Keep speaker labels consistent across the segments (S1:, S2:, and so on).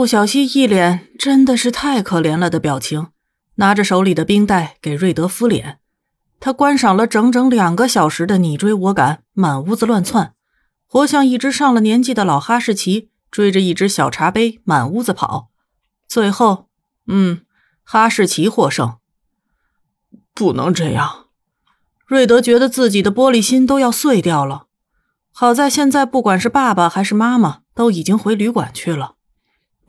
S1: 陆小西一脸真的是太可怜了的表情，拿着手里的冰袋给瑞德敷脸。他观赏了整整两个小时的你追我赶，满屋子乱窜，活像一只上了年纪的老哈士奇追着一只小茶杯满屋子跑。最后，嗯，哈士奇获胜。
S2: 不能这样，
S1: 瑞德觉得自己的玻璃心都要碎掉了。好在现在不管是爸爸还是妈妈都已经回旅馆去了，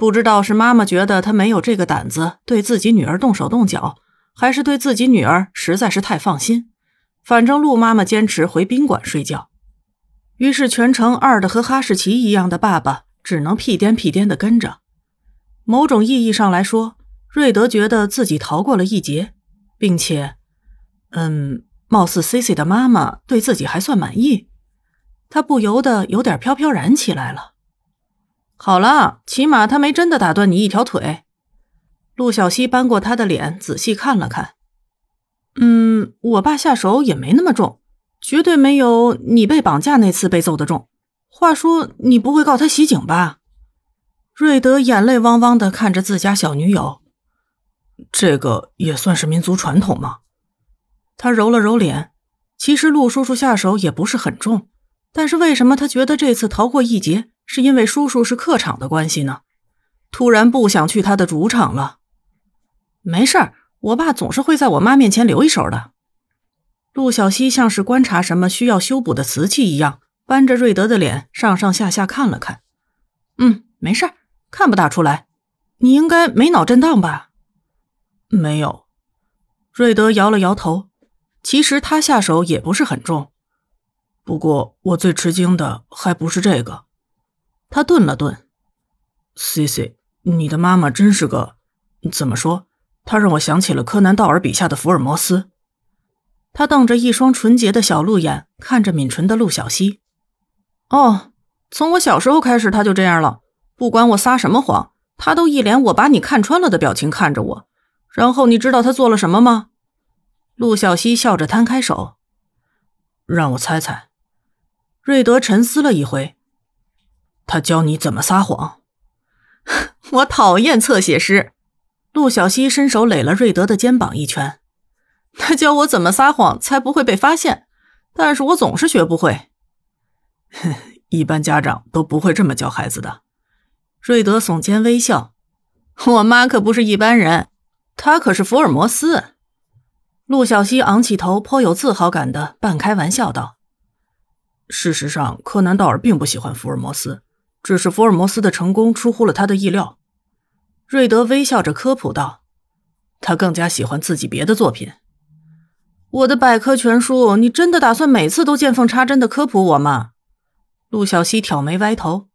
S1: 不知道是妈妈觉得他没有这个胆子对自己女儿动手动脚。还是对自己女儿实在是太放心，反正陆妈妈坚持回宾馆睡觉，于是全程二的和哈士奇一样的爸爸只能屁颠屁颠的跟着。某种意义上来说，瑞德觉得自己逃过了一劫，并且，嗯，貌似 C C 的妈妈对自己还算满意，他不由得有点飘飘然起来了。好了，起码他没真的打断你一条腿。陆小西扳过他的脸，仔细看了看。嗯，我爸下手也没那么重，绝对没有你被绑架那次被揍的重。话说，你不会告他袭警吧？瑞德眼泪汪汪的看着自家小女友。
S2: 这个也算是民族传统吗？
S1: 他揉了揉脸。其实陆叔叔下手也不是很重，但是为什么他觉得这次逃过一劫，是因为叔叔是客场的关系呢？突然不想去他的主场了。没事儿，我爸总是会在我妈面前留一手的。陆小西像是观察什么需要修补的瓷器一样，扳着瑞德的脸上上下下看了看。嗯，没事儿，看不大出来。你应该没脑震荡吧？
S2: 没有。
S1: 瑞德摇了摇头。其实他下手也不是很重，
S2: 不过我最吃惊的还不是这个。
S1: 他顿了顿。
S2: C C，你的妈妈真是个……怎么说？她让我想起了柯南道尔笔下的福尔摩斯。
S1: 他瞪着一双纯洁的小鹿眼，看着抿唇的陆小西。哦，从我小时候开始他就这样了。不管我撒什么谎，他都一脸我把你看穿了的表情看着我。然后你知道他做了什么吗？陆小西笑着摊开手，
S2: 让我猜猜。
S1: 瑞德沉思了一回，
S2: 他教你怎么撒谎。
S1: 我讨厌侧写师。陆小西伸手垒了瑞德的肩膀一拳，他教我怎么撒谎才不会被发现，但是我总是学不会。
S2: 一般家长都不会这么教孩子的。
S1: 瑞德耸肩微笑，我妈可不是一般人，她可是福尔摩斯。陆小西昂起头，颇有自豪感的半开玩笑道：“
S2: 事实上，柯南道尔并不喜欢福尔摩斯，只是福尔摩斯的成功出乎了他的意料。”
S1: 瑞德微笑着科普道：“他更加喜欢自己别的作品。我的百科全书，你真的打算每次都见缝插针的科普我吗？”陆小西挑眉歪头。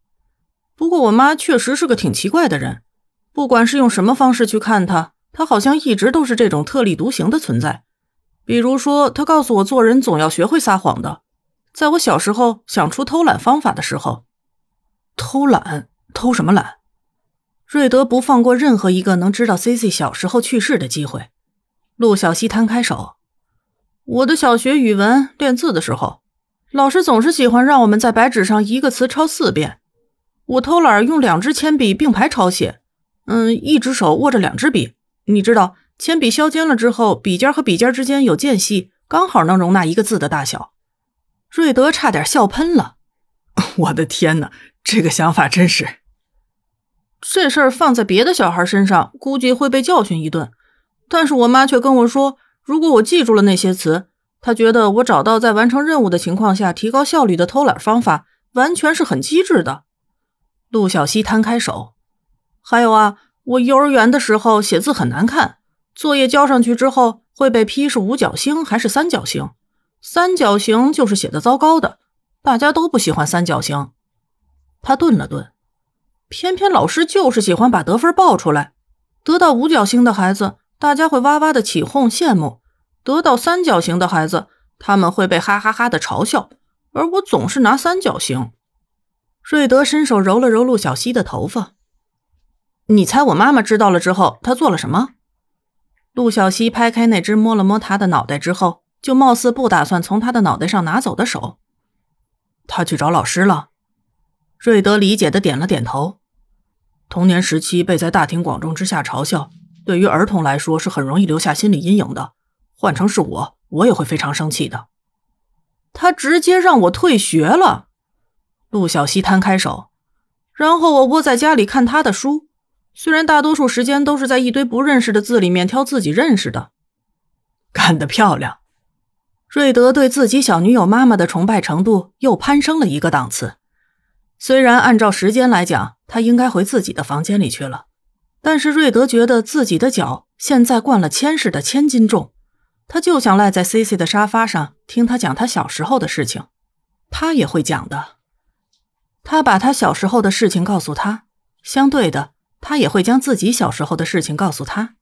S1: 不过我妈确实是个挺奇怪的人，不管是用什么方式去看她，她好像一直都是这种特立独行的存在。比如说，她告诉我做人总要学会撒谎的。在我小时候想出偷懒方法的时候，
S2: 偷懒？偷什么懒？
S1: 瑞德不放过任何一个能知道 C C 小时候去世的机会。陆小西摊开手：“我的小学语文练字的时候，老师总是喜欢让我们在白纸上一个词抄四遍。我偷懒用两支铅笔并排抄写，嗯，一只手握着两支笔。你知道，铅笔削尖了之后，笔尖和笔尖之间有间隙，刚好能容纳一个字的大小。”瑞德差点笑喷了：“
S2: 我的天哪，这个想法真是……”
S1: 这事儿放在别的小孩身上，估计会被教训一顿。但是我妈却跟我说，如果我记住了那些词，她觉得我找到在完成任务的情况下提高效率的偷懒方法，完全是很机智的。陆小西摊开手，还有啊，我幼儿园的时候写字很难看，作业交上去之后会被批是五角星还是三角形，三角形就是写的糟糕的，大家都不喜欢三角形。他顿了顿。偏偏老师就是喜欢把得分报出来，得到五角星的孩子，大家会哇哇的起哄羡慕；得到三角形的孩子，他们会被哈哈哈的嘲笑。而我总是拿三角形。瑞德伸手揉了揉陆小西的头发，你猜我妈妈知道了之后，她做了什么？陆小西拍开那只摸了摸他的脑袋之后，就貌似不打算从他的脑袋上拿走的手，
S2: 他去找老师了。
S1: 瑞德理解的点了点头。
S2: 童年时期被在大庭广众之下嘲笑，对于儿童来说是很容易留下心理阴影的。换成是我，我也会非常生气的。
S1: 他直接让我退学了。陆小西摊开手，然后我窝在家里看他的书，虽然大多数时间都是在一堆不认识的字里面挑自己认识的。
S2: 干得漂亮！
S1: 瑞德对自己小女友妈妈的崇拜程度又攀升了一个档次。虽然按照时间来讲，他应该回自己的房间里去了，但是瑞德觉得自己的脚现在灌了铅似的，千斤重。他就想赖在 C C 的沙发上听他讲他小时候的事情，他也会讲的。他把他小时候的事情告诉他，相对的，他也会将自己小时候的事情告诉他。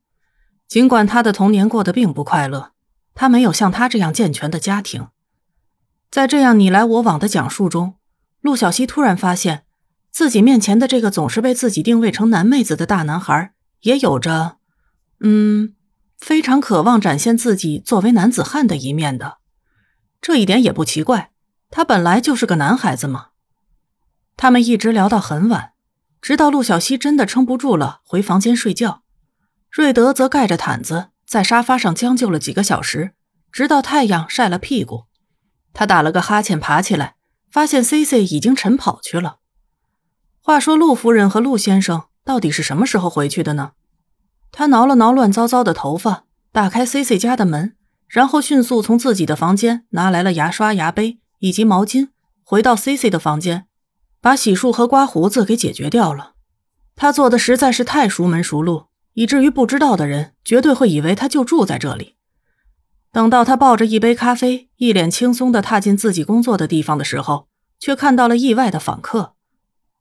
S1: 尽管他的童年过得并不快乐，他没有像他这样健全的家庭。在这样你来我往的讲述中，陆小西突然发现自己面前的这个总是被自己定位成男妹子的大男孩，也有着，嗯。非常渴望展现自己作为男子汉的一面的，这一点也不奇怪，他本来就是个男孩子嘛。他们一直聊到很晚，直到陆小西真的撑不住了，回房间睡觉。瑞德则盖着毯子在沙发上将就了几个小时，直到太阳晒了屁股。他打了个哈欠，爬起来，发现 C C 已经晨跑去了。话说，陆夫人和陆先生到底是什么时候回去的呢？他挠了挠乱糟糟的头发，打开 C C 家的门，然后迅速从自己的房间拿来了牙刷、牙杯以及毛巾，回到 C C 的房间，把洗漱和刮胡子给解决掉了。他做的实在是太熟门熟路，以至于不知道的人绝对会以为他就住在这里。等到他抱着一杯咖啡，一脸轻松地踏进自己工作的地方的时候，却看到了意外的访客。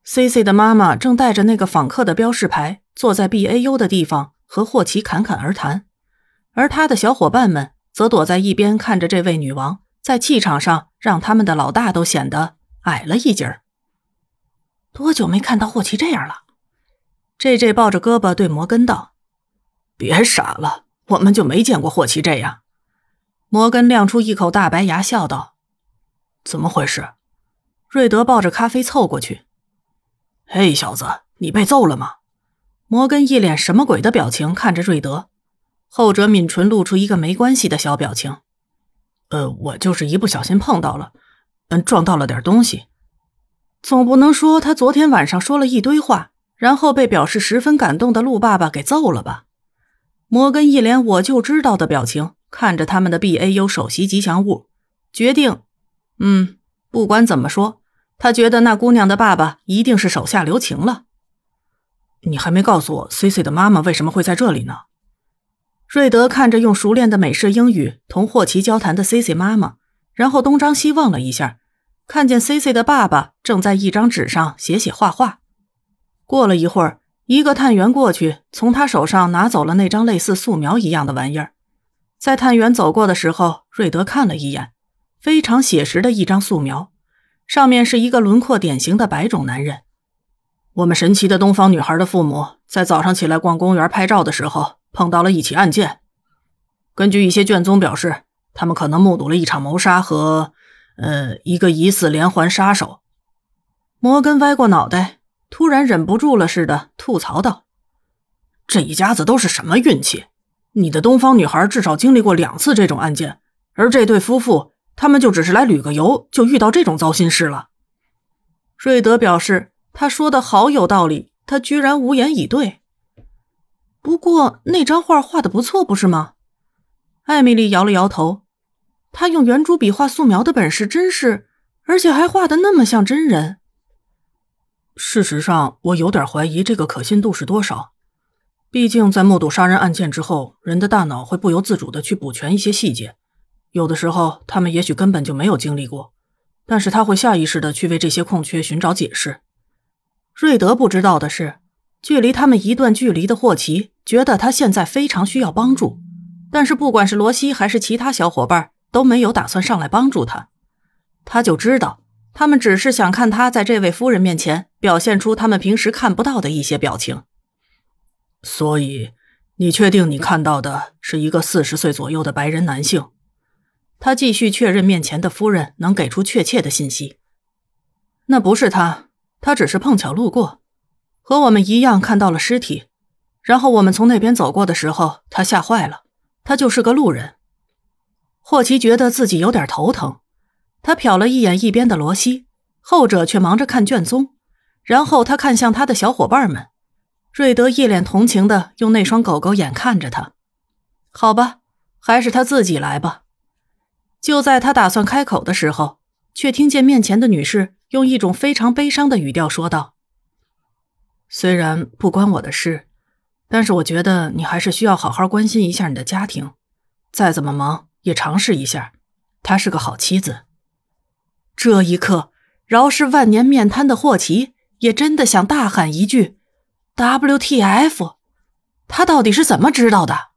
S1: C C 的妈妈正带着那个访客的标识牌，坐在 B A U 的地方。和霍奇侃侃而谈，而他的小伙伴们则躲在一边看着这位女王在气场上让他们的老大都显得矮了一截儿。多久没看到霍奇这样了？J J 抱着胳膊对摩根道：“
S2: 别傻了，我们就没见过霍奇这样。”
S1: 摩根亮出一口大白牙，笑道：“
S2: 怎么回事？”
S1: 瑞德抱着咖啡凑过去：“
S2: 嘿，小子，你被揍了吗？”
S1: 摩根一脸什么鬼的表情看着瑞德，后者抿唇露出一个没关系的小表情。
S2: 呃，我就是一不小心碰到了，嗯，撞到了点东西。
S1: 总不能说他昨天晚上说了一堆话，然后被表示十分感动的陆爸爸给揍了吧？摩根一脸我就知道的表情看着他们的 B A U 首席吉祥物，决定，嗯，不管怎么说，他觉得那姑娘的爸爸一定是手下留情了。
S2: 你还没告诉我，C C 的妈妈为什么会在这里呢？
S1: 瑞德看着用熟练的美式英语同霍奇交谈的 C C 妈妈，然后东张西望了一下，看见 C C 的爸爸正在一张纸上写写画画。过了一会儿，一个探员过去，从他手上拿走了那张类似素描一样的玩意儿。在探员走过的时候，瑞德看了一眼，非常写实的一张素描，上面是一个轮廓典型的白种男人。
S2: 我们神奇的东方女孩的父母在早上起来逛公园拍照的时候碰到了一起案件。根据一些卷宗表示，他们可能目睹了一场谋杀和，呃，一个疑似连环杀手。
S1: 摩根歪过脑袋，突然忍不住了似的吐槽道：“
S2: 这一家子都是什么运气？你的东方女孩至少经历过两次这种案件，而这对夫妇他们就只是来旅个游，就遇到这种糟心事了。”
S1: 瑞德表示。他说的好有道理，他居然无言以对。不过那张画画的不错，不是吗？艾米丽摇了摇头。他用圆珠笔画素描的本事真是，而且还画的那么像真人。
S2: 事实上，我有点怀疑这个可信度是多少。毕竟在目睹杀人案件之后，人的大脑会不由自主的去补全一些细节。有的时候，他们也许根本就没有经历过，但是他会下意识的去为这些空缺寻找解释。
S1: 瑞德不知道的是，距离他们一段距离的霍奇觉得他现在非常需要帮助，但是不管是罗西还是其他小伙伴都没有打算上来帮助他。他就知道，他们只是想看他在这位夫人面前表现出他们平时看不到的一些表情。
S2: 所以，你确定你看到的是一个四十岁左右的白人男性？
S1: 他继续确认面前的夫人能给出确切的信息。那不是他。他只是碰巧路过，和我们一样看到了尸体。然后我们从那边走过的时候，他吓坏了。他就是个路人。霍奇觉得自己有点头疼，他瞟了一眼一边的罗西，后者却忙着看卷宗。然后他看向他的小伙伴们，瑞德一脸同情的用那双狗狗眼看着他。好吧，还是他自己来吧。就在他打算开口的时候，却听见面前的女士用一种非常悲伤的语调说道：“
S2: 虽然不关我的事。”但是我觉得你还是需要好好关心一下你的家庭，再怎么忙也尝试一下。她是个好妻子。
S1: 这一刻，饶是万年面瘫的霍奇也真的想大喊一句：“WTF！” 他到底是怎么知道的？